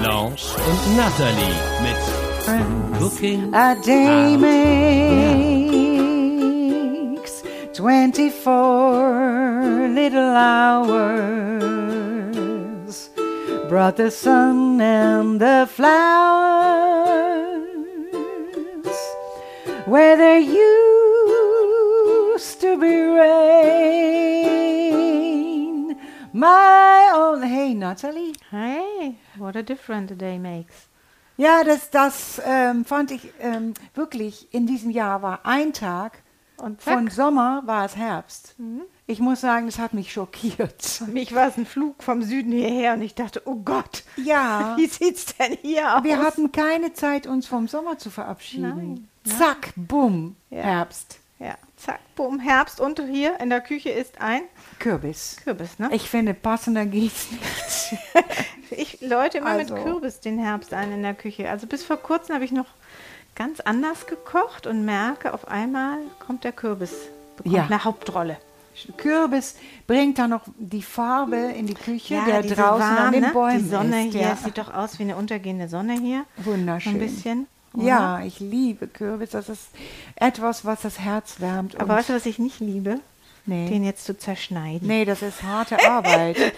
Blanche und Natalie mit Cooking A day Out. makes 24 little hours. Brought the sun and the flowers where there used to be rain. My own. Hey, Natalie. Hey, what a difference a day makes. Ja, das, das ähm, fand ich ähm, wirklich in diesem Jahr war ein Tag Und zack. von Sommer war es Herbst. Ich muss sagen, das hat mich schockiert. Für mich war es ein Flug vom Süden hierher und ich dachte, oh Gott, Ja, wie sieht's denn hier aus? wir hatten keine Zeit, uns vom Sommer zu verabschieden. Zack, bumm, Ja. Herbst. Ja, zack, bumm, Herbst und hier in der Küche ist ein Kürbis. Kürbis, ne? Ich finde, passender geht's nicht. Ich läute immer Also. mit Kürbis den Herbst ein in der Küche. Also bis vor kurzem habe ich noch ganz anders gekocht und merke, auf einmal kommt der Kürbis, bekommt Ja. eine Hauptrolle. Kürbis bringt da noch die Farbe in die Küche, der diese draußen an warm, den ne? Bäumen Die Sonne ist. hier, ja. sieht doch aus wie eine untergehende Sonne hier. Wunderschön. So ein bisschen. Oder? Ja, ich liebe Kürbis. Das ist etwas, was das Herz wärmt. Aber weißt du, was ich nicht liebe? nee. Den jetzt zu zerschneiden. nee, das ist harte Arbeit.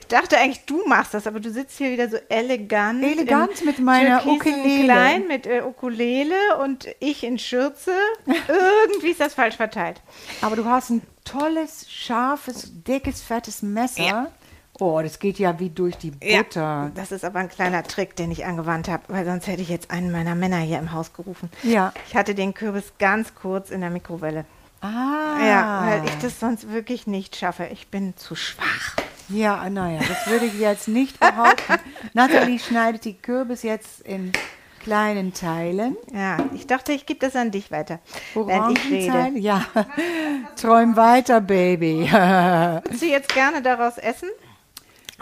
Ich dachte eigentlich, du machst das, aber du sitzt hier wieder so elegant. Elegant mit meiner Ukulele. Klein mit äh, Ukulele und ich in Schürze. Irgendwie ist das falsch verteilt. Aber du hast ein tolles, scharfes, dickes, fettes Messer. Ja. Oh, das geht ja wie durch die Butter. Das ist aber ein kleiner Trick, den ich angewandt habe, weil sonst hätte ich jetzt einen meiner Männer hier im Haus gerufen. Ja. Ich hatte den Kürbis ganz kurz in der Mikrowelle. Ah. Ja, weil ich das sonst wirklich nicht schaffe. Ich bin zu schwach. Ja, naja, das würde ich jetzt nicht behaupten. Nathalie schneidet die Kürbis jetzt in kleinen Teilen. Ja, ich dachte, ich gebe das an dich weiter, wenn ich rede. Ja. Träum weiter, Baby. Würdest du jetzt gerne daraus essen?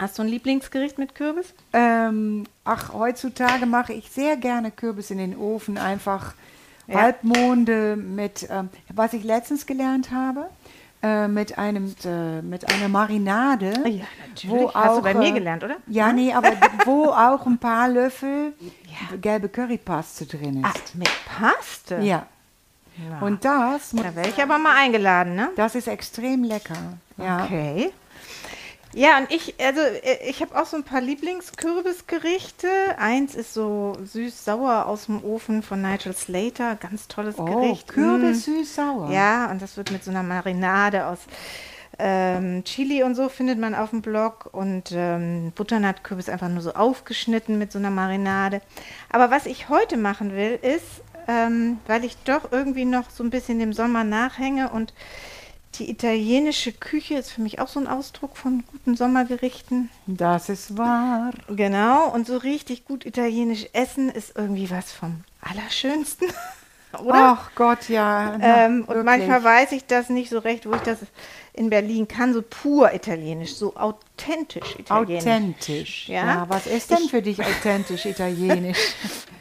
Hast du ein Lieblingsgericht mit Kürbis? Ähm, ach, heutzutage mache ich sehr gerne Kürbis in den Ofen, einfach Ja. Halbmonde mit, ähm, was ich letztens gelernt habe, äh, mit einem, äh, mit einer Marinade. Ja, natürlich. Wo Hast du auch, bei mir äh, gelernt, oder? Ja, nee, aber wo auch ein paar Löffel gelbe Currypaste drin Ach, ist. mit Paste? Ja. Ja. Und das, Da wäre ich aber mal eingeladen, ne? das ist extrem lecker. Ja. Okay. Ja, und ich, also äh, ich habe auch so ein paar Lieblingskürbisgerichte. Eins ist so süß-sauer aus dem Ofen von Nigel Slater, ganz tolles Oh, Gericht. Kürbis Mm. süß-sauer. Ja, und das wird mit so einer Marinade aus ähm, Chili und so findet man auf dem Blog und ähm, Butternut-Kürbis einfach nur so aufgeschnitten mit so einer Marinade. Aber was ich heute machen will, ist, ähm, weil ich doch irgendwie noch so ein bisschen dem Sommer nachhänge und die italienische Küche ist für mich auch so ein Ausdruck von guten Sommergerichten. Das ist wahr. Genau, und so richtig gut italienisch essen ist irgendwie was vom Allerschönsten. Oder? Ach Gott, ja. na, Ähm, und manchmal weiß ich das nicht so recht, wo ich das in Berlin kann, so pur italienisch, so authentisch italienisch. Authentisch. Ja. Ja. was ist denn für dich authentisch italienisch?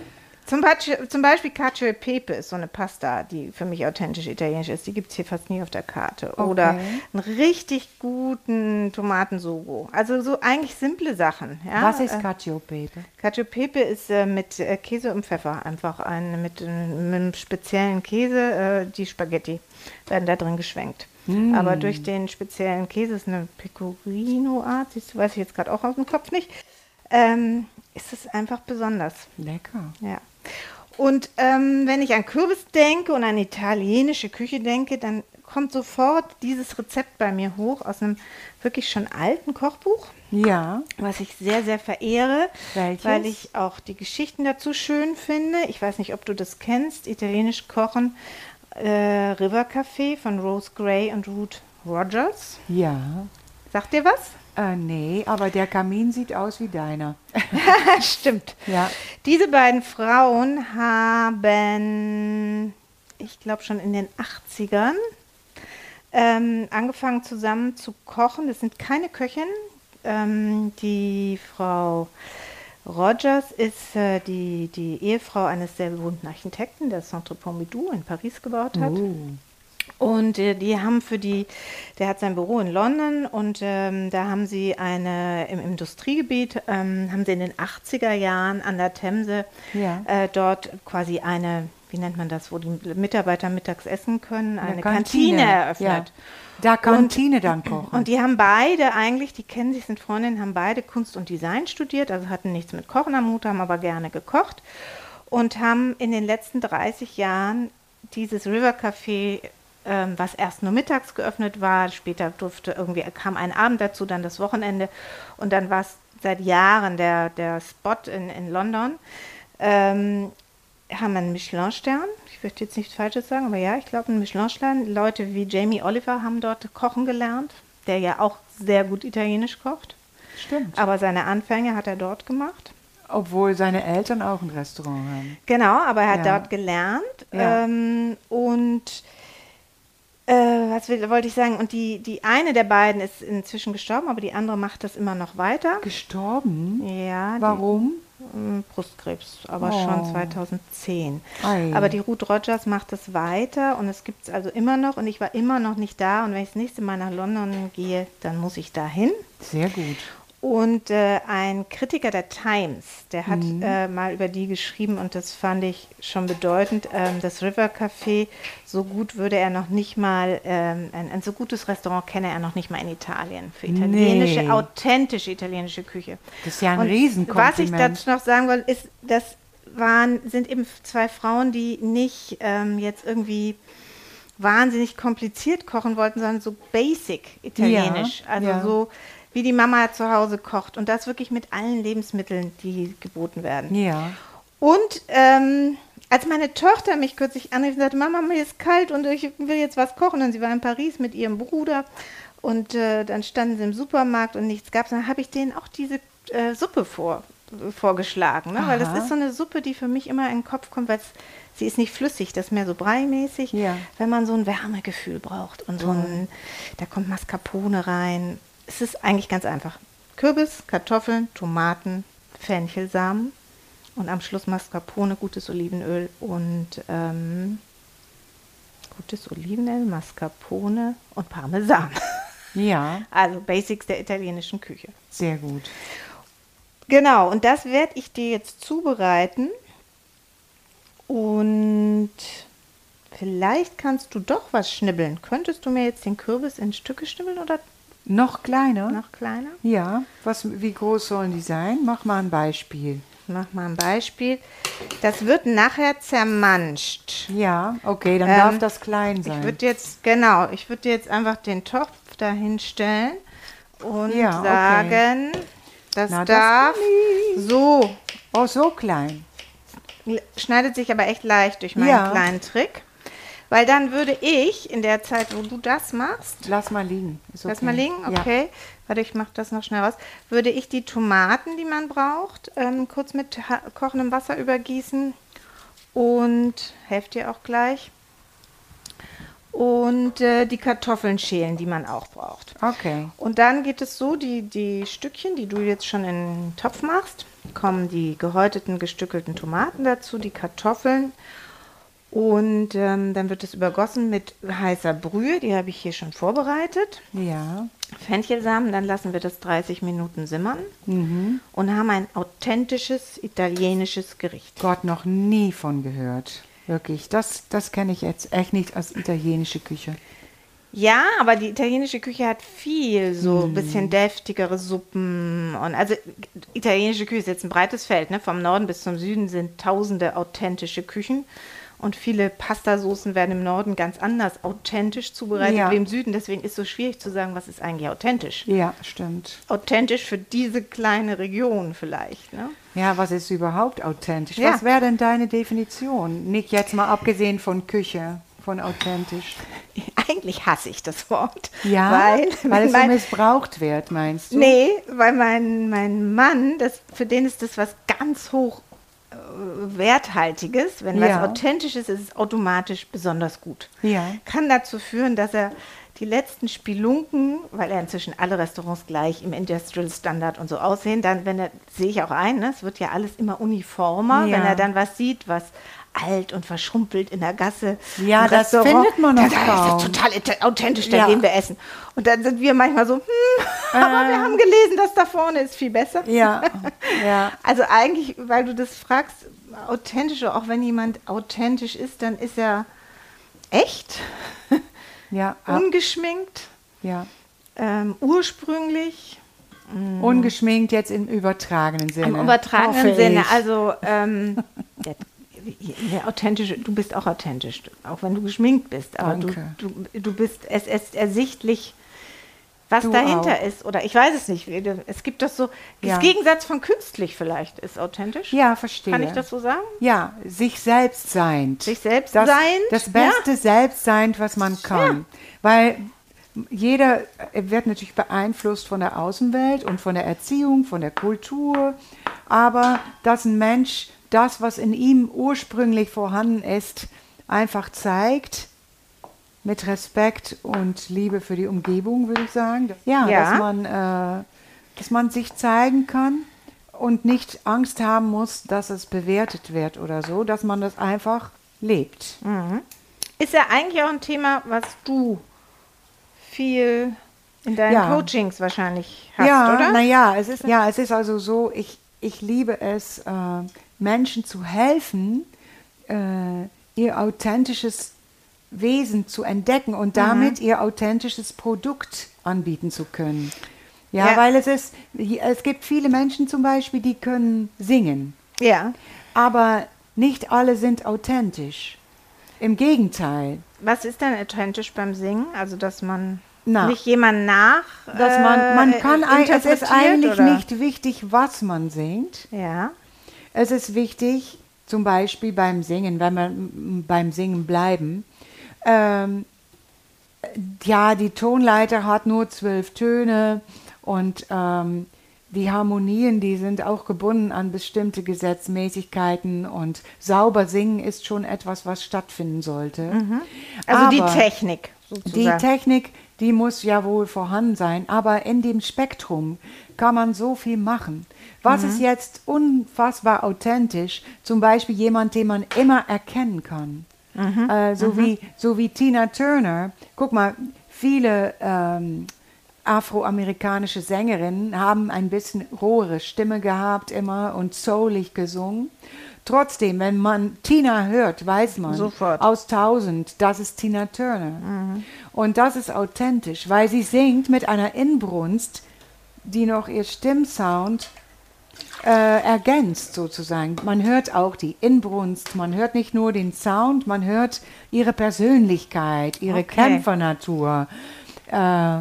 Zum Beispiel, zum Beispiel Cacio e Pepe ist so eine Pasta, die für mich authentisch italienisch ist. Die gibt es hier fast nie auf der Karte. Oder Okay. einen richtig guten Tomatensogo. Also so eigentlich simple Sachen. Ja? was ist Äh, Cacio e Pepe? Cacio e Pepe ist äh, mit äh, Käse und Pfeffer einfach ein, mit, äh, mit einem speziellen Käse. Äh, die Spaghetti werden da drin geschwenkt. Aber durch den speziellen Käse ist eine Pecorino-Art, weiß ich jetzt gerade auch aus dem Kopf nicht, ähm, ist es einfach besonders. Lecker. Ja. Und ähm, wenn ich an Kürbis denke und an italienische Küche denke, dann kommt sofort dieses Rezept bei mir hoch aus einem wirklich schon alten Kochbuch Ja. was ich sehr, sehr verehre, Welches? weil ich auch die Geschichten dazu schön finde. Ich weiß nicht, ob du das kennst, italienisch kochen, äh, River Café von Rose Gray und Ruth Rogers. Ja. Sagt dir was? Äh, nee, aber der Kamin sieht aus wie deiner. Stimmt. Ja. Diese beiden Frauen haben, ich glaube schon in den 80ern, ähm, angefangen zusammen zu kochen. Das sind keine Köchinnen. Ähm, die Frau Rogers ist äh, die, die Ehefrau eines sehr berühmten Architekten, der Centre Pompidou in Paris gebaut hat. Oh. Und äh, die haben für die, der hat sein Büro in London und ähm, da haben sie eine, im Industriegebiet, ähm, haben sie in den 80er Jahren an der Themse Ja. äh, dort quasi eine, wie nennt man das, wo die Mitarbeiter mittags essen können, eine Kantine. Kantine, eröffnet. Ja. Da Kantine dann kochen. Und die haben beide eigentlich, die kennen sich, sind Freundinnen, haben beide Kunst und Design studiert, also hatten nichts mit Kochen am Hut, haben aber gerne gekocht und haben in den letzten 30 Jahren dieses River Café, ähm, was erst nur mittags geöffnet war, später durfte irgendwie, kam ein Abend dazu, dann das Wochenende und dann war es seit Jahren der, der Spot in, in London. Ähm, haben einen Michelin-Stern. Ich möchte jetzt nichts Falsches sagen, aber ja, ich glaube einen Michelin-Stern. Leute wie Jamie Oliver haben dort kochen gelernt, der ja auch sehr gut italienisch kocht. Stimmt. Aber seine Anfänge hat er dort gemacht. Obwohl seine Eltern auch ein Restaurant haben. Genau, aber er hat Ja. dort gelernt. Ja. Ähm, und äh, was will, wollte ich sagen? Und die, die eine der beiden ist inzwischen gestorben, aber die andere macht das immer noch weiter. Gestorben? Ja, die- Warum? Mm, Brustkrebs, aber Oh. schon 2010. Ei. Aber die Ruth Rogers macht das weiter und es gibt es also immer noch und ich war immer noch nicht da und wenn ich das nächste Mal nach London gehe, dann muss ich da hin. Sehr gut. Und äh, ein Kritiker der Times, der hat Mhm. äh, mal über die geschrieben und das fand ich schon bedeutend. Ähm, das River Café, so gut würde er noch nicht mal, ähm, ein, ein so gutes Restaurant kenne er noch nicht mal in Italien. Für italienische, Nee. authentische italienische Küche. Das ist ja ein Und Riesenkompliment. Was ich dazu noch sagen wollte, ist, das waren, sind eben zwei Frauen, die nicht ähm, jetzt irgendwie wahnsinnig kompliziert kochen wollten, sondern so basic italienisch. Ja, also ja. so wie die Mama zu Hause kocht. Und das wirklich mit allen Lebensmitteln, die geboten werden. Ja. Und ähm, als meine Tochter mich kürzlich anrief und sagte, Mama, mir ist kalt und ich will jetzt was kochen. Und sie war in Paris mit ihrem Bruder und äh, dann standen sie im Supermarkt und nichts gab. Dann habe ich denen auch diese äh, Suppe vor, vorgeschlagen. Ne? Weil das ist so eine Suppe, die für mich immer in den Kopf kommt, weil sie ist nicht flüssig, das ist mehr so breimäßig. Ja. Wenn man so ein Wärmegefühl braucht und so ein, da kommt Mascarpone rein. Es ist eigentlich ganz einfach. Kürbis, Kartoffeln, Tomaten, Fenchelsamen und am Schluss Mascarpone, gutes Olivenöl und ähm, gutes Olivenöl, Mascarpone und Parmesan. Ja, Also Basics der italienischen Küche. sehr gut. Genau, und das werde ich dir jetzt zubereiten. Und vielleicht kannst du doch was schnibbeln. Könntest du mir jetzt den Kürbis in Stücke schnibbeln oder Noch kleiner? noch kleiner? Ja. Was, wie groß sollen die sein? Mach mal ein Beispiel. Mach mal ein Beispiel. Das wird nachher zermanscht. Ja, okay, dann Ähm, darf das klein sein. Ich würde jetzt, genau, ich würde jetzt einfach den Topf dahin stellen und Ja, okay. sagen, das Na, das darf ich. so. oh, so klein. Schneidet sich aber echt leicht durch meinen Ja. kleinen Trick. Weil dann würde ich in der Zeit, wo du das machst, Lass mal liegen. Ist lass okay. mal liegen, Ja. okay. Warte, ich mache das noch schnell raus. Würde ich die Tomaten, die man braucht, ähm, kurz mit kochendem Wasser übergießen und helft ihr auch gleich. Und äh, die Kartoffeln schälen, die man auch braucht. Okay. Und dann geht es so, die, die Stückchen, die du jetzt schon in den Topf machst, kommen die gehäuteten, gestückelten Tomaten dazu, die Kartoffeln. Und ähm, dann wird es übergossen mit heißer Brühe, die habe ich hier schon vorbereitet. Ja. Fenchelsamen, dann lassen wir das 30 Minuten simmern Mhm. und haben ein authentisches italienisches Gericht. Gott, noch nie von gehört. Wirklich. Das, das kenne ich jetzt echt nicht als italienische Küche. Ja, aber die italienische Küche hat viel so ein bisschen deftigere Suppen und also italienische Küche ist jetzt ein breites Feld, ne? Vom Norden bis zum Süden sind tausende authentische Küchen und viele Pastasoßen werden im Norden ganz anders authentisch zubereitet Ja. wie im Süden. Deswegen ist es so schwierig zu sagen, was ist eigentlich authentisch. Ja, stimmt. Authentisch für diese kleine Region vielleicht, ne? Ja, was ist überhaupt authentisch? Ja. Was wäre denn deine Definition? Nicht jetzt mal abgesehen von Küche, von authentisch. eigentlich hasse ich das Wort. Ja, weil, weil es so mein, missbraucht wird, meinst du? Nee, weil mein, mein Mann, das, für den ist das was ganz hoch werthaltiges. Wenn Ja. was authentisch ist, ist es automatisch besonders gut. Ja. Kann dazu führen, dass er die letzten Spelunken, weil er inzwischen alle Restaurants gleich im Industrial Standard und so aussehen, dann, wenn er, sehe ich auch ein, ne, es wird ja alles immer uniformer, Ja. wenn er dann was sieht, was alt und verschrumpelt in der Gasse. Ja, das Restaurant, findet man noch da, da ist total authentisch, da Ja. gehen wir essen. Und dann sind wir manchmal so, hm, aber wir haben gelesen, das da vorne ist viel besser. Ja, ja. Also eigentlich, weil du das fragst, authentisch, auch wenn jemand authentisch ist, dann ist er echt, Ja, ungeschminkt, ja. ähm, ursprünglich, Ungeschminkt jetzt im übertragenen Sinne. im übertragenen Sinne. Also ähm, der authentische, du bist auch authentisch, auch wenn du geschminkt bist. Aber du, Danke. du, du bist, es ist ersichtlich, was Du dahinter auch. ist. Oder ich weiß es nicht. Es gibt das so, Ja. das Gegensatz von künstlich vielleicht ist authentisch. Ja, verstehe. Kann ich das so sagen? Ja, sich selbst sein. Sich selbst das, seiend, Das ja. beste Selbstsein, was man kann. Weil jeder wird natürlich beeinflusst von der Außenwelt und von der Erziehung, von der Kultur. Aber dass ein Mensch das, was in ihm ursprünglich vorhanden ist, einfach zeigt, mit Respekt und Liebe für die Umgebung, würde ich sagen. Ja, Ja. dass man, äh, dass man sich zeigen kann und nicht Angst haben muss, dass es bewertet wird oder so, dass man das einfach lebt. Ist ja eigentlich auch ein Thema, was du viel in deinen Ja. Coachings wahrscheinlich hast, ja, oder? naja, es ist, ja, es ist also so, ich, ich liebe es, äh, Menschen zu helfen, äh, ihr authentisches Wesen zu entdecken und damit ihr authentisches Produkt anbieten zu können. Ja, Ja. weil es ist, es gibt viele Menschen zum Beispiel, die können singen, Ja. aber nicht alle sind authentisch. Im Gegenteil. Was ist denn authentisch beim Singen? Also, dass man Na. nicht jemand nach. Dass man, man äh, kann, ein- es ist eigentlich oder? nicht wichtig, was man singt. Ja. Es ist wichtig, zum Beispiel beim Singen, wenn wir beim Singen bleiben, ähm, ja, die Tonleiter hat nur zwölf Töne und ähm, die Harmonien, die sind auch gebunden an bestimmte Gesetzmäßigkeiten und sauber singen ist schon etwas, was stattfinden sollte. Also die Aber- Technik. die Sozusagen. Technik, die muss ja wohl vorhanden sein, aber in dem Spektrum kann man so viel machen. Was ist jetzt unfassbar authentisch? Zum Beispiel jemand, den man immer erkennen kann. Äh, so, wie, so wie Tina Turner. Guck mal, viele ähm, afroamerikanische Sängerinnen haben ein bisschen rohere Stimme gehabt immer und soulig gesungen. Trotzdem, wenn man Tina hört, weiß man Sofort. aus tausend, das ist Tina Turner. Und das ist authentisch, weil sie singt mit einer Inbrunst, die noch ihr Stimmsound äh, ergänzt sozusagen. Man hört auch die Inbrunst, man hört nicht nur den Sound, man hört ihre Persönlichkeit, ihre Okay. Kämpfernatur. Äh,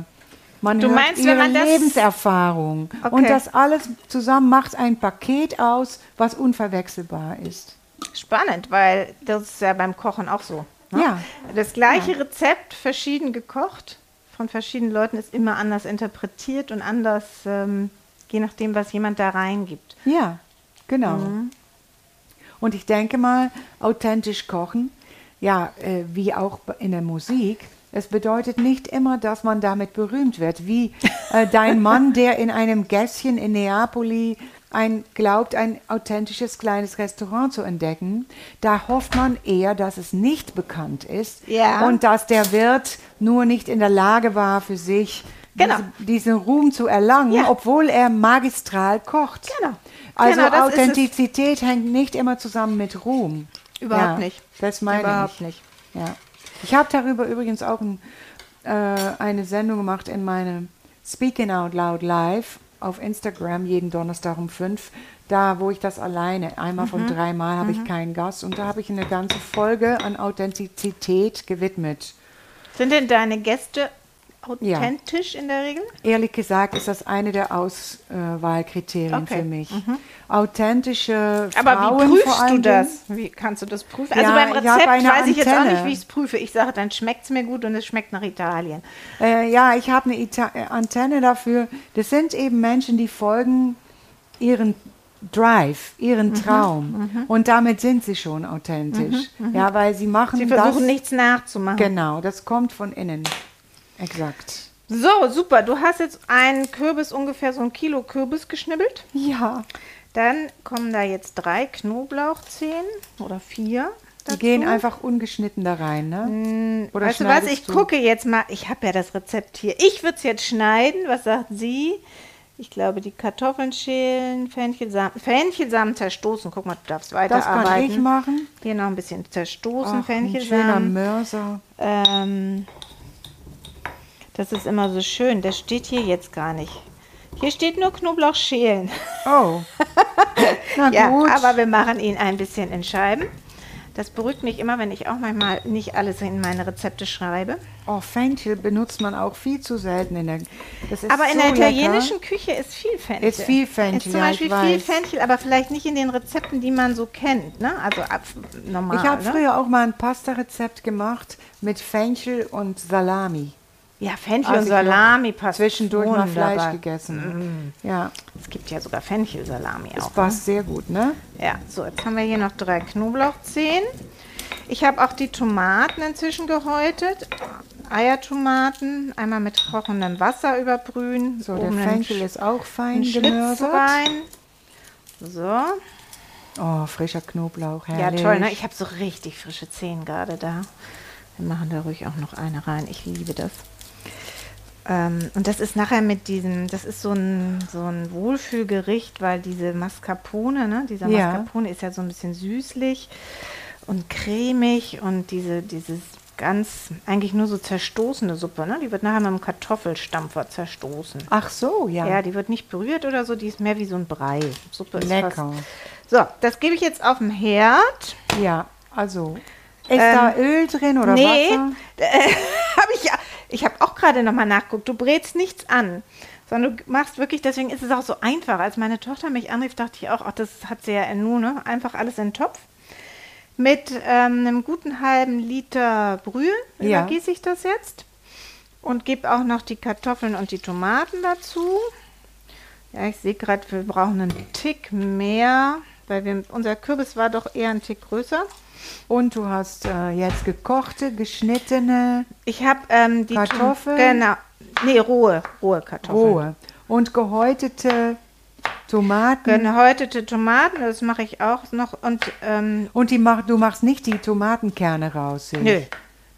man Du meinst, ihre wenn man das- Lebenserfahrung. Okay. Und das alles zusammen macht ein Paket aus, was unverwechselbar ist. Spannend, weil das ist ja beim Kochen auch so. Ne? Ja. Das gleiche Rezept, verschieden gekocht, von verschiedenen Leuten ist immer anders interpretiert und anders, ähm, je nachdem, was jemand da reingibt. Ja, genau. Mhm. Und ich denke mal, authentisch kochen, ja, äh, wie auch in der Musik, es bedeutet nicht immer, dass man damit berühmt wird. Wie äh, dein Mann, der in einem Gässchen in Neapoli ein, glaubt, ein authentisches kleines Restaurant zu entdecken. Da hofft man eher, dass es nicht bekannt ist Ja. und dass der Wirt nur nicht in der Lage war, für sich Genau. diese, diesen Ruhm zu erlangen, Ja. obwohl er magistral kocht. Genau. Also Genau. Authentizität hängt nicht immer zusammen mit Ruhm. Überhaupt ja, nicht. Das meine Überhaupt ich. nicht. Ja. Ich habe darüber übrigens auch ein, äh, eine Sendung gemacht in meinem Speaking Out Loud Live auf Instagram jeden Donnerstag um fünf. Da, wo ich das alleine, einmal von Mhm. dreimal habe ich keinen Gast und da habe ich eine ganze Folge an Authentizität gewidmet. Sind denn deine Gäste authentisch in der Regel? Ehrlich gesagt ist das eine der Auswahlkriterien Okay. für mich. Authentische Aber Frauen wie vor prüfst du das? Wie kannst du das prüfen? Ja, also beim ich Rezept eine weiß ich jetzt auch nicht, wie ich es prüfe. Ich sage, dann schmeckt es mir gut und es schmeckt nach Italien. Äh, ja, ich habe eine Ita äh, Antenne dafür. Das sind eben Menschen, die folgen ihren Drive, ihren Mhm, Traum. Und damit sind sie schon authentisch. Ja, weil sie machen Sie versuchen das. nichts nachzumachen. Genau, das kommt von innen. Exakt. So, super. Du hast jetzt einen Kürbis, ungefähr so ein Kilo Kürbis geschnibbelt. Ja, Dann kommen da jetzt drei Knoblauchzehen oder vier. die dazu. gehen einfach ungeschnitten da rein, ne? Oder weißt du was, ich du? gucke jetzt mal, ich habe ja das Rezept hier. Ich würde es jetzt schneiden. Was sagt sie? Ich glaube, die Kartoffeln schälen, Fenchelsamen, Fenchelsamen zerstoßen. Guck mal, du darfst Das weiterarbeiten. kann ich machen. Hier noch ein bisschen zerstoßen, Ach, ein schöner Fenchelsamen. Mörser. Ähm, das ist immer so schön. Das steht hier jetzt gar nicht. Hier steht nur Knoblauch schälen. Oh. Na Ja, gut. aber wir machen ihn ein bisschen in Scheiben. Das beruhigt mich immer, wenn ich auch manchmal nicht alles in meine Rezepte schreibe. oh, Fenchel benutzt man auch viel zu selten in der. Aber in so der lecker. italienischen Küche ist viel Fenchel. Ist viel Fenchel, Ist zum ja, Beispiel viel. Fenchel, aber vielleicht nicht in den Rezepten, die man so kennt. Ne? Also ab, normal. Ich habe ne? früher auch mal ein Pasta-Rezept gemacht mit Fenchel und Salami. Ja, Fenchel Als und Salami passt Zwischendurch mal. Fleisch gegessen. Ja, Es gibt ja sogar Fenchelsalami das auch. passt sehr gut, ne? Ja, so, jetzt haben wir hier noch drei Knoblauchzehen. Ich habe auch die Tomaten inzwischen gehäutet. Eiertomaten, einmal mit kochendem Wasser überbrühen. So, der oben einen Fenchel ist auch fein gemörsert. rein. So, Oh, frischer Knoblauch, ja herrlich. toll, ne? Ich habe so richtig frische Zehen gerade da. Wir machen da ruhig auch noch eine rein. Ich liebe das. Ähm, und das ist nachher mit diesem, das ist so ein, so ein Wohlfühlgericht, weil diese Mascarpone, ne? Dieser Ja. Mascarpone ist ja so ein bisschen süßlich und cremig und diese, dieses ganz, eigentlich nur so zerstoßene Suppe, ne? Die wird nachher mit einem Kartoffelstampfer zerstoßen. Ach so, ja. Ja, die wird nicht berührt oder so, die ist mehr wie so ein Brei. Suppe ist Lecker. fast. So, das gebe ich jetzt auf dem Herd. Ja, also. Ist da Öl drin oder Ähm, nee, Wasser? habe ich ja. Ich habe auch gerade nochmal nachgeguckt. Du brätst nichts an, sondern du machst wirklich, deswegen ist es auch so einfach. Als meine Tochter mich anrief, dachte ich auch, ach, das hat sie ja in Nu, ne? Einfach alles in den Topf. Mit ähm, einem guten halben Liter Brühe Ja. übergieße ich das jetzt. Und gebe auch noch die Kartoffeln und die Tomaten dazu. Ja, ich sehe gerade, wir brauchen einen Tick mehr, weil wir, unser Kürbis war doch eher ein Tick größer. Und du hast äh, jetzt gekochte, geschnittene, Ich habe ähm, die Kartoffeln? Genau. Nee, rohe, rohe Kartoffeln. rohe und gehäutete Tomaten. Gehäutete Tomaten, das mache ich auch noch. Und ähm, Und die mach, du machst nicht die Tomatenkerne raus. Nö.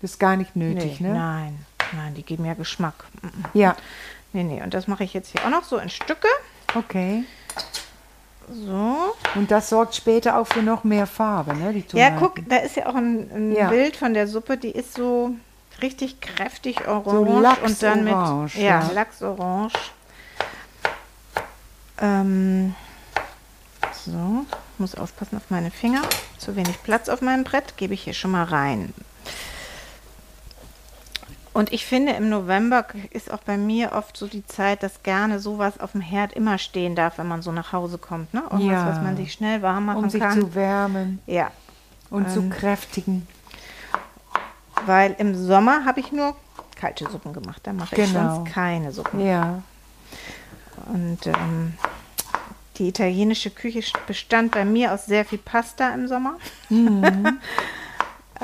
Das ist gar nicht nötig, nee, ne? nein, nein, die geben ja Geschmack. Mm, mm. Ja, Nee, nee, und das mache ich jetzt hier auch noch so in Stücke. okay. So. Und das sorgt später auch für noch mehr Farbe, ne? Die Ja, guck, da ist ja auch ein, ein Ja. Bild von der Suppe, die ist so richtig kräftig orange So und dann mit Lachsorange, ja, ja. Lachsorange. Ähm, so, muss aufpassen auf meine Finger. Zu wenig Platz auf meinem Brett, gebe ich hier schon mal rein. Und ich finde, im November ist auch bei mir oft so die Zeit, dass gerne sowas auf dem Herd immer stehen darf, wenn man so nach Hause kommt. Ne? Irgendwas, Ja. was man sich schnell warm machen um sich kann. zu wärmen ja, und zu Ähm. kräftigen. Weil im Sommer habe ich nur kalte Suppen gemacht. Da mache ich Genau. sonst keine Suppen. Ja. Und ähm, die italienische Küche bestand bei mir aus sehr viel Pasta im Sommer.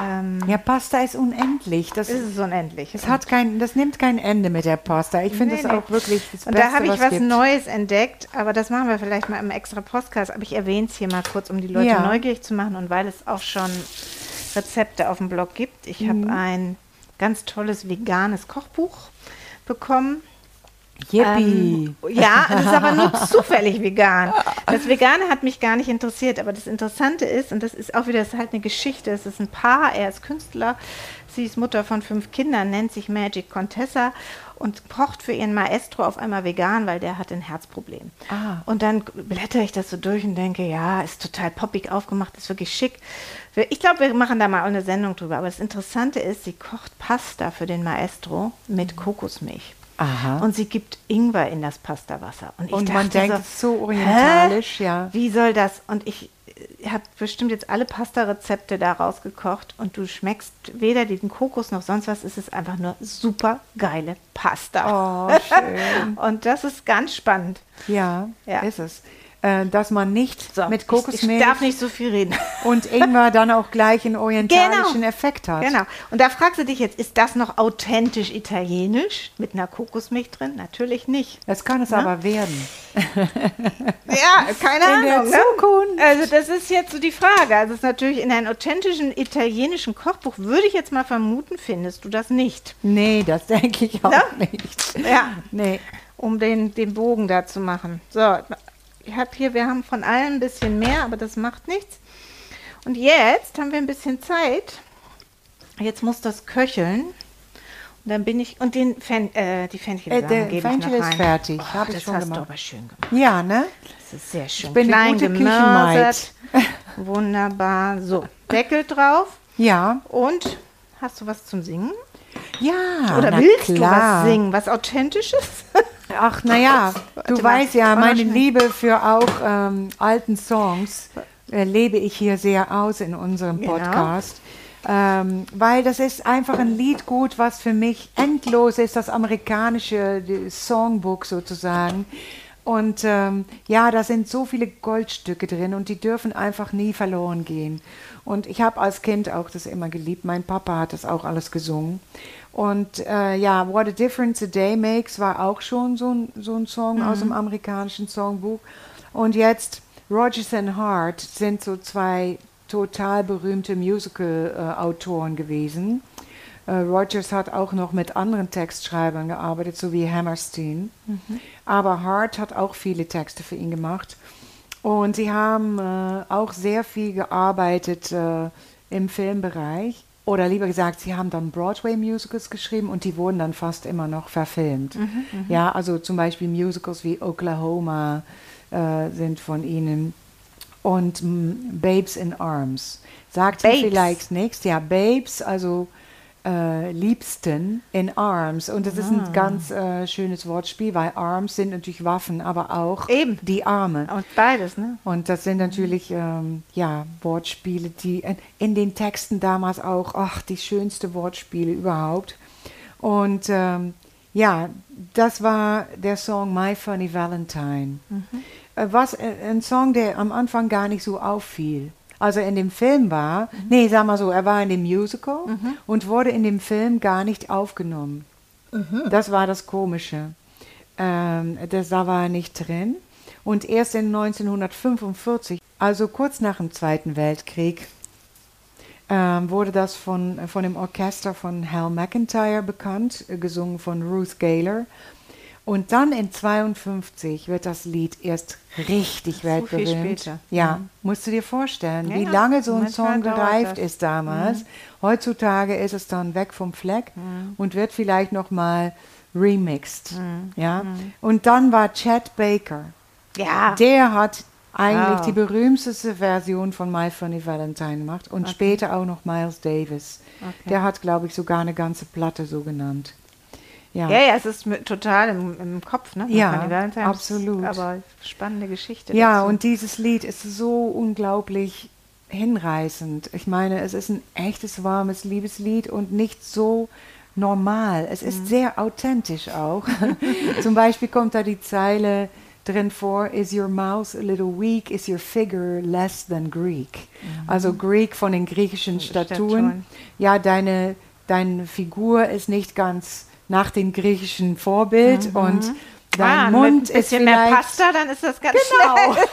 ähm, ja, Pasta ist unendlich. Das, ist es unendlich. das, hat kein, das nimmt kein Ende mit der Pasta. Ich finde Nee, das nee. auch wirklich das und Beste, da habe ich was was. Neues entdeckt, aber das machen wir vielleicht mal im extra Podcast. Aber ich erwähne es hier mal kurz, um die Leute Ja. neugierig zu machen und weil es auch schon Rezepte auf dem Blog gibt. Ich Mhm. habe ein ganz tolles veganes Kochbuch bekommen. Yippie. Ähm, ja, es ist aber nur zufällig vegan. Das Vegane hat mich gar nicht interessiert, aber das Interessante ist, und das ist auch wieder, das ist halt eine Geschichte, es ist ein Paar, er ist Künstler, sie ist Mutter von fünf Kindern, nennt sich Magic Contessa und kocht für ihren Maestro auf einmal vegan, weil der hat ein Herzproblem. Ah. Und dann blätter ich das so durch und denke, ja, ist total poppig aufgemacht, ist wirklich schick. Ich glaube, wir machen da mal eine Sendung drüber. Aber das Interessante ist, sie kocht Pasta für den Maestro mit Kokosmilch. Aha. Und sie gibt Ingwer in das Pastawasser. Und, ich Und man denkt, so orientalisch, Hä? ja. Wie soll das? Und ich habe bestimmt jetzt alle Pasta-Rezepte da rausgekocht und du schmeckst weder den Kokos noch sonst was. Es ist einfach nur super geile Pasta. Oh, schön. und das ist ganz spannend. Ja, Ja. ist es. Äh, dass man nicht So, mit Kokosmilch ich darf nicht so viel reden. und Ingwer dann auch gleich einen orientalischen Genau. Effekt hat. Genau. Und da fragst du dich jetzt, ist das noch authentisch italienisch mit einer Kokosmilch drin? Natürlich nicht. Das kann es aber werden. Ja, keine In der Ahnung. Ne? Zukunft. Also das ist jetzt so die Frage. Also es ist natürlich in einem authentischen italienischen Kochbuch, würde ich jetzt mal vermuten, findest du das nicht. Nee, das denke ich auch Ne? nicht. Ja. Nee. Um den, den Bogen da zu machen. So, ich habe hier, wir haben von allem ein bisschen mehr, aber das macht nichts. Und jetzt haben wir ein bisschen Zeit. Jetzt muss das köcheln. Und dann bin ich, und den Fen, äh, die Äh, Fenchelsamen der gebe Fenchel ich noch ist rein. fertig. Oh, Habe ich das schon hast du gemacht. aber schön gemacht. Ja, ne? Das ist sehr schön. Ich bin eine Klein gute gemörsert. Wunderbar. So, Deckel drauf. Ja. Und hast du was zum Singen? Ja. Oder willst klar. du was singen, was Authentisches? Ach, naja, du mal, weißt ja, meine. Liebe für auch ähm, alten Songs äh, lebe ich hier sehr aus in unserem Genau. Podcast. Ähm, weil das ist einfach ein Liedgut, was für mich endlos ist, das amerikanische Songbook sozusagen. Und ähm, ja, da sind so viele Goldstücke drin und die dürfen einfach nie verloren gehen. Und ich habe als Kind auch das immer geliebt. Mein Papa hat das auch alles gesungen. Und äh, ja, What a Difference a Day Makes war auch schon so ein, so ein Song aus dem amerikanischen Songbuch. Und jetzt Rogers and Hart sind so zwei total berühmte Musical-Autoren gewesen. Äh, Rogers hat auch noch mit anderen Textschreibern gearbeitet, so wie Hammerstein. Aber Hart hat auch viele Texte für ihn gemacht. Und sie haben äh, auch sehr viel gearbeitet äh, im Filmbereich. Oder lieber gesagt, sie haben dann Broadway-Musicals geschrieben und die wurden dann fast immer noch verfilmt. ja, also zum Beispiel Musicals wie Oklahoma äh, sind von ihnen. Und mm, Babes in Arms. Sagt Babes. vielleicht nichts? Ja, Babes, also äh, Liebsten in Arms. Und das ist Ah. ein ganz äh, schönes Wortspiel, weil Arms sind natürlich Waffen, aber auch Eben. die Arme. Und beides, ne? Und das sind natürlich ähm, ja, Wortspiele, die in- in den Texten damals auch, ach, die schönste Wortspiele überhaupt. Und ähm, ja, das war der Song My Funny Valentine. Äh, Was äh, ein Song, der am Anfang gar nicht so auffiel. Also in dem Film war, nee, sag mal so, er war in dem Musical und wurde in dem Film gar nicht aufgenommen. Das war das Komische. Ähm, das, da war er nicht drin. Und erst in 1945, also kurz nach dem Zweiten Weltkrieg, ähm, wurde das von, von dem Orchester von Hal McIntyre bekannt, äh, gesungen von Ruth Gaylor. Und dann in 52 wird das Lied erst richtig So weltberühmt. Ja, musst du dir vorstellen, Ja, wie lange so ein Song gereift ist damals. Heutzutage ist es dann weg vom Fleck und wird vielleicht noch mal remixed. Ja? Und dann war Chad Baker. Ja. Der hat eigentlich Wow. die berühmteste Version von My Funny Valentine gemacht und später auch noch Miles Davis. Okay. Der hat, glaube ich, sogar eine ganze Platte so genannt. Ja, Ja, ja, es ist mit, total im, im Kopf, ne? Ja, absolut. Aber spannende Geschichte. ja dazu. und dieses Lied ist so unglaublich hinreißend. Ich meine, es ist ein echtes, warmes Liebeslied und nicht so normal. Es Mhm. ist sehr authentisch auch. Zum Beispiel kommt da die Zeile drin vor, is your mouth a little weak, is your figure less than Greek. Also Greek von den griechischen Statuen. Statuen. Ja, deine, deine Figur ist nicht ganz nach dem griechischen Vorbild und dein ah, Mund mit ein ist bisschen mehr vielleicht Pasta, dann ist das ganz Genau. schnell.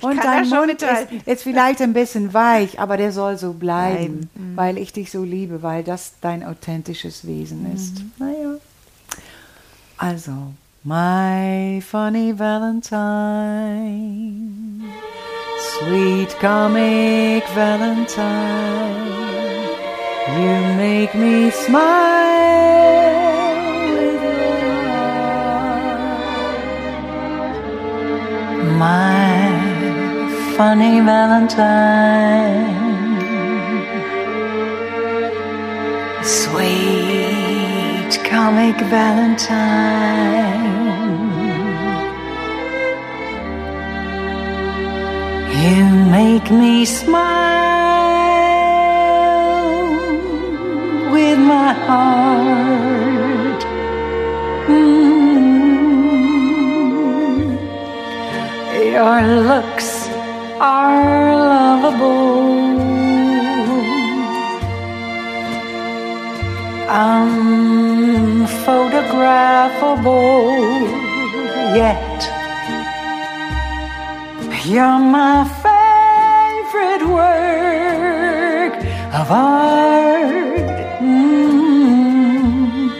und dein Mund ist, ist vielleicht ein bisschen weich, aber der soll so bleiben, Bleiben. Mhm. weil ich dich so liebe, weil das dein authentisches Wesen ist. Mhm. Naja. Also, My funny Valentine, sweet comic Valentine, you make me smile funny Valentine, sweet comic Valentine. You make me smile with my heart. Mm. Your looks are lovable. Unphotographable yet you're my favorite work of art. Mm.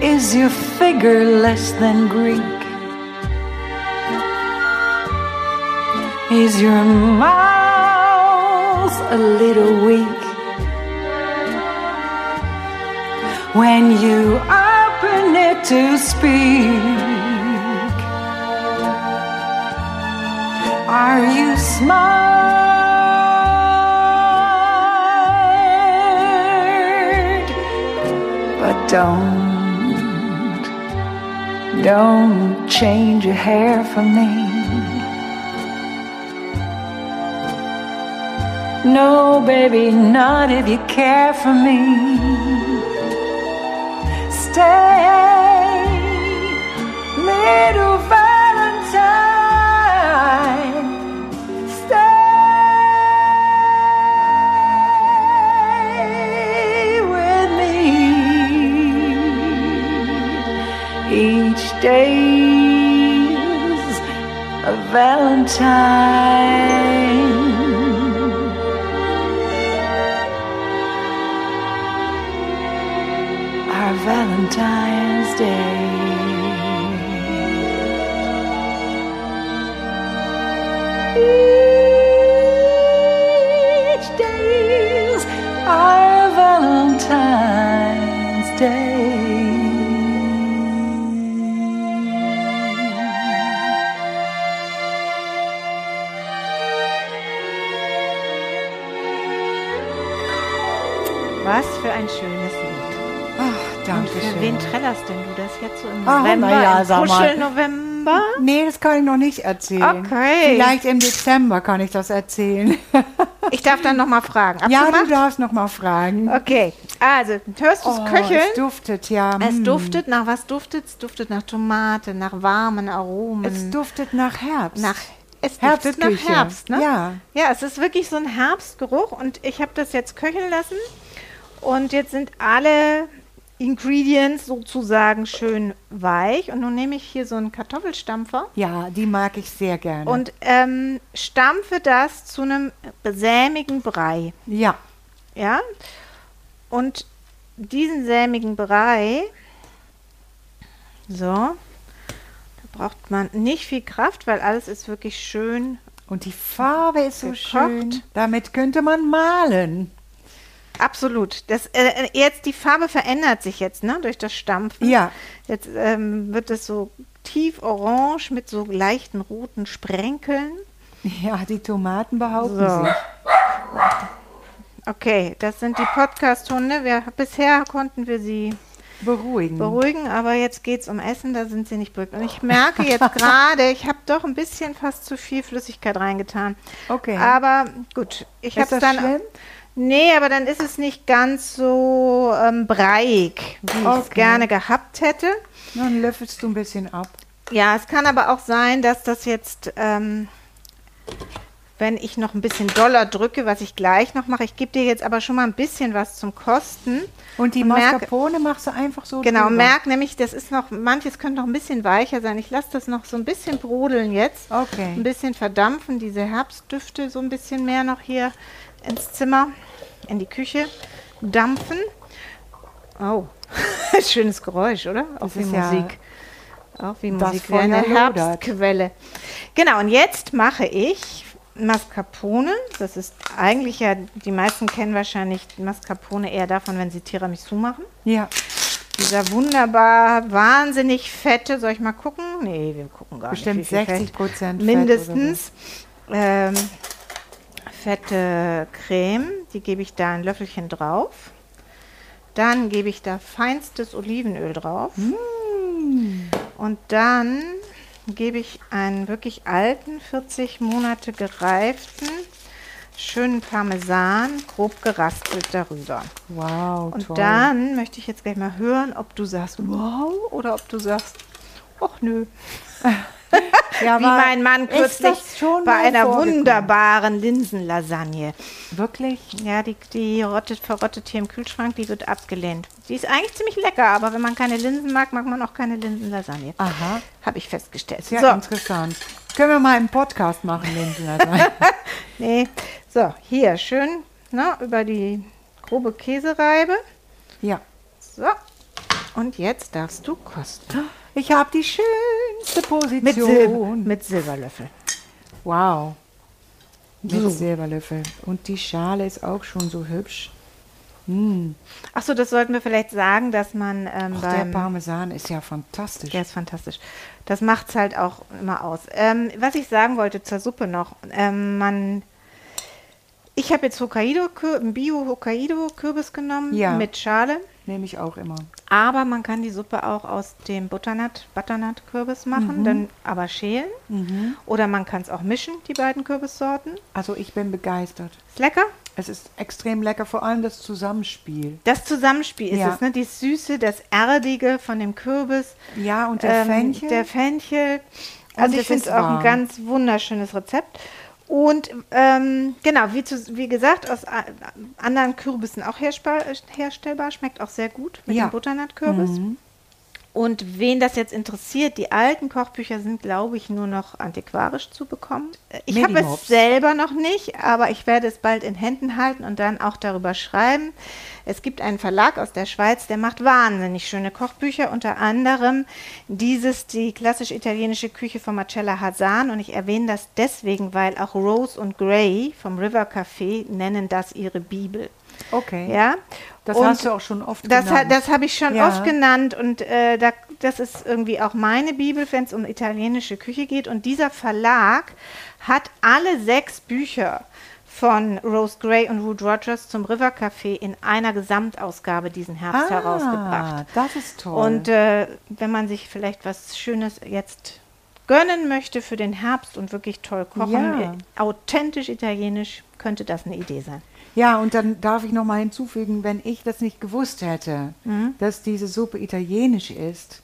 Is your figure less than Greek? Is your mouth a little weak? When you open it to speak, are you smart? But don't, don't change your hair for me. No, baby, not if you care for me. Stay, little Valentine. Stay with me. Each day's a Valentine. Valentine's Day. Wen trällerst denn du das jetzt so im Ach, November? ja, im sag mal. Kuschel-November? Nee, das kann ich noch nicht erzählen. Okay. Vielleicht im Dezember kann ich das erzählen. Ich darf dann nochmal fragen. ja, Abgemacht? du darfst noch mal fragen. Okay, also, hörst du es Oh, köcheln? Es duftet, ja. Es mm. duftet, nach was duftet es? duftet nach Tomate, nach warmen Aromen. Es duftet nach Herbst. nach es duftet nach. Herbst, ne? Ja. Ja, es ist wirklich so ein Herbstgeruch und ich habe das jetzt köcheln lassen und jetzt sind alle Ingredients sozusagen schön weich und nun nehme ich hier so einen Kartoffelstampfer ja, die mag ich sehr gerne. und ähm, stampfe das zu einem sämigen Brei. ja, Ja. Und diesen sämigen Brei, so, da braucht man nicht viel Kraft, weil alles ist wirklich schön. und die Farbe ist so Gekocht. schön. Damit könnte man malen. Absolut. Das, äh, jetzt die Farbe verändert sich jetzt, ne, durch das Stampfen. Ja. Jetzt ähm, wird es so tief orange mit so leichten roten Sprenkeln. Ja, die Tomaten behaupten So. sich. Okay, das sind die Podcast-Hunde. Wir, bisher konnten wir sie Beruhigen. beruhigen, aber jetzt geht es um Essen, da sind sie nicht beruhigt. Und ich merke jetzt gerade, ich habe doch ein bisschen fast zu viel Flüssigkeit reingetan. Okay. Aber gut, ich habe es dann. schlimm? Nee, aber dann ist es nicht ganz so ähm, breiig, wie ich es Okay. gerne gehabt hätte. Dann löffelst du ein bisschen ab. Ja, es kann aber auch sein, dass das jetzt, ähm, wenn ich noch ein bisschen doller drücke, was ich gleich noch mache, ich gebe dir jetzt aber schon mal ein bisschen was zum Kosten. Und die Und Mascarpone machst du einfach so Genau, drüber. merk nämlich, das ist noch, manches könnte noch ein bisschen weicher sein. Ich lasse das noch so ein bisschen brodeln jetzt. Okay. Ein bisschen verdampfen, diese Herbstdüfte so ein bisschen mehr noch hier ins Zimmer, in die Küche dampfen. Oh, schönes Geräusch, oder? Auch Das wie ist ja- Musik. Auch wie Musik, wie eine. Herbstquelle. Genau, und jetzt mache ich Mascarpone. Das ist eigentlich ja, die meisten kennen wahrscheinlich Mascarpone eher davon, wenn sie Tiramisu machen. Ja. Dieser wunderbar, wahnsinnig fette, soll ich mal gucken? Nee, wir gucken gar Bestimmt nicht. viel 60 Fett. Prozent. Mindestens. Ähm, fette Creme, die gebe ich da ein Löffelchen drauf. Dann gebe ich da feinstes Olivenöl drauf. Und dann gebe ich einen wirklich alten, 40 Monate gereiften, schönen Parmesan, grob geraspelt darüber. Wow, Und toll. dann möchte ich jetzt gleich mal hören, ob du sagst, wow, oder ob du sagst, ach nö. ja, Wie mein Mann kürzlich bei einer wunderbaren Linsenlasagne. Wirklich? Ja, die, die rottet, verrottet hier im Kühlschrank, die wird abgelehnt. Die ist eigentlich ziemlich lecker, aber wenn man keine Linsen mag, mag man auch keine Linsenlasagne. Aha. Habe ich festgestellt. Sehr so, interessant. Können wir mal einen Podcast machen, Linsenlasagne? nee. so, hier schön ne, über die grobe Käsereibe. ja. So, und jetzt darfst du kosten. Ich habe die schönste Position. Mit, Silber, mit Silberlöffel. Wow. Mit So. Silberlöffel. Und die Schale ist auch schon so hübsch. Achso, das sollten wir vielleicht sagen, dass man ähm, der beim... Parmesan ist ja fantastisch. Der ist fantastisch. Das macht es halt auch immer aus. Ähm, was ich sagen wollte zur Suppe noch, ähm, man, ich habe jetzt Hokkaido, einen Bio-Hokkaido-Kürbis genommen Ja. mit Schale, Nehme ich auch immer. Aber man kann die Suppe auch aus dem Butternut, Butternut-Kürbis machen, dann aber schälen. Oder man kann es auch mischen, die beiden Kürbissorten. Also ich bin begeistert. Ist lecker. Es ist extrem lecker, vor allem das Zusammenspiel. Das Zusammenspiel ist Ja. es, ne? Die Süße, das Erdige von dem Kürbis. Ja, und der ähm, Fenchel. Der Fenchel. Und Also ich finde es ist auch ein ganz wunderschönes Rezept. Und ähm, genau, wie, zu, wie gesagt, aus anderen Kürbissen auch herstellbar. Schmeckt auch sehr gut mit Ja. Mhm. dem Butternut-Kürbis. Und wen das jetzt interessiert, die alten Kochbücher sind, glaube ich, nur noch antiquarisch zu bekommen. Ich habe es selber noch nicht, aber ich werde es bald in Händen halten und dann auch darüber schreiben. Es gibt einen Verlag aus der Schweiz, der macht wahnsinnig schöne Kochbücher, unter anderem dieses, die klassisch italienische Küche von Marcella Hazan. Und ich erwähne das deswegen, weil auch Rose und Gray vom River Café nennen das ihre Bibel. Okay. Ja? Das Und hast du auch schon oft das, ha- genannt. das habe ich schon Ja. oft genannt und äh, da, das ist irgendwie auch meine Bibel, wenn es um italienische Küche geht. Und dieser Verlag hat alle sechs Bücher von Rose Gray und Ruth Rogers zum River Café in einer Gesamtausgabe diesen Herbst herausgebracht. Ah, das ist toll. Und äh, wenn man sich vielleicht was Schönes jetzt gönnen möchte für den Herbst und wirklich toll kochen, Ja. äh, authentisch italienisch, könnte das eine Idee sein. Ja, und dann darf ich noch mal hinzufügen, wenn ich das nicht gewusst hätte, Mhm. dass diese Suppe italienisch ist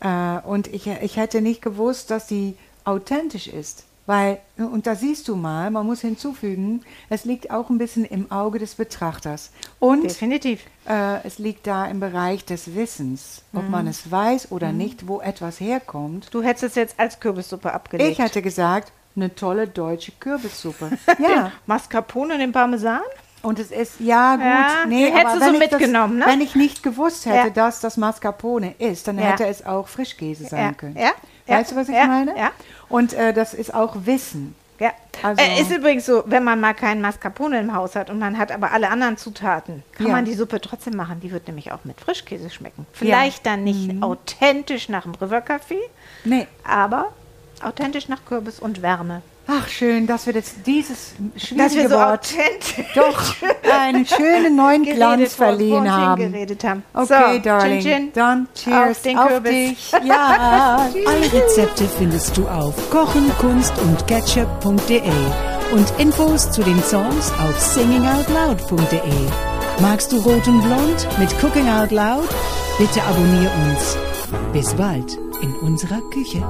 äh, und ich, ich hätte nicht gewusst, dass die authentisch ist. Weil, und da siehst du mal, man muss hinzufügen, es liegt auch ein bisschen im Auge des Betrachters. Und Definitiv. äh, es liegt da im Bereich des Wissens, ob Mhm. man es weiß oder nicht, wo etwas herkommt. Du hättest es jetzt als Kürbissuppe abgelegt. Ich hätte gesagt, eine tolle deutsche Kürbissuppe. ja. Mascarpone und den Parmesan? Und es ist, ja gut, Ja, nee, hättest aber du so wenn ich mitgenommen, das, ne? Wenn ich nicht gewusst hätte, Ja. dass das Mascarpone ist, dann Ja. hätte es auch Frischkäse sein Ja, können. ja, ja, weißt du, was ich ja, meine? ja. Und äh, das ist auch Wissen. Ja. Also- äh, ist übrigens so, wenn man mal keinen Mascarpone im Haus hat und man hat aber alle anderen Zutaten, kann Ja. man die Suppe trotzdem machen. Die wird nämlich auch mit Frischkäse schmecken. Vielleicht dann nicht Mhm. authentisch nach dem River Café, Nee. aber authentisch nach Kürbis und Wärme. Ach, schön, dass wir jetzt dieses Dass schwierige wir so Wort authentisch doch einen schönen neuen Glanz verliehen haben. haben. Okay, so, Darling. Chin, chin. Dann cheers Auf den auf Kürbis. dich. Ja. Alle Rezepte findest du auf kochen, kunst und ketchup.de und Infos zu den Songs auf singingoutloud.de. Magst du Rot und Blond mit Cooking Out Loud? Bitte abonnier uns. Bis bald in unserer Küche.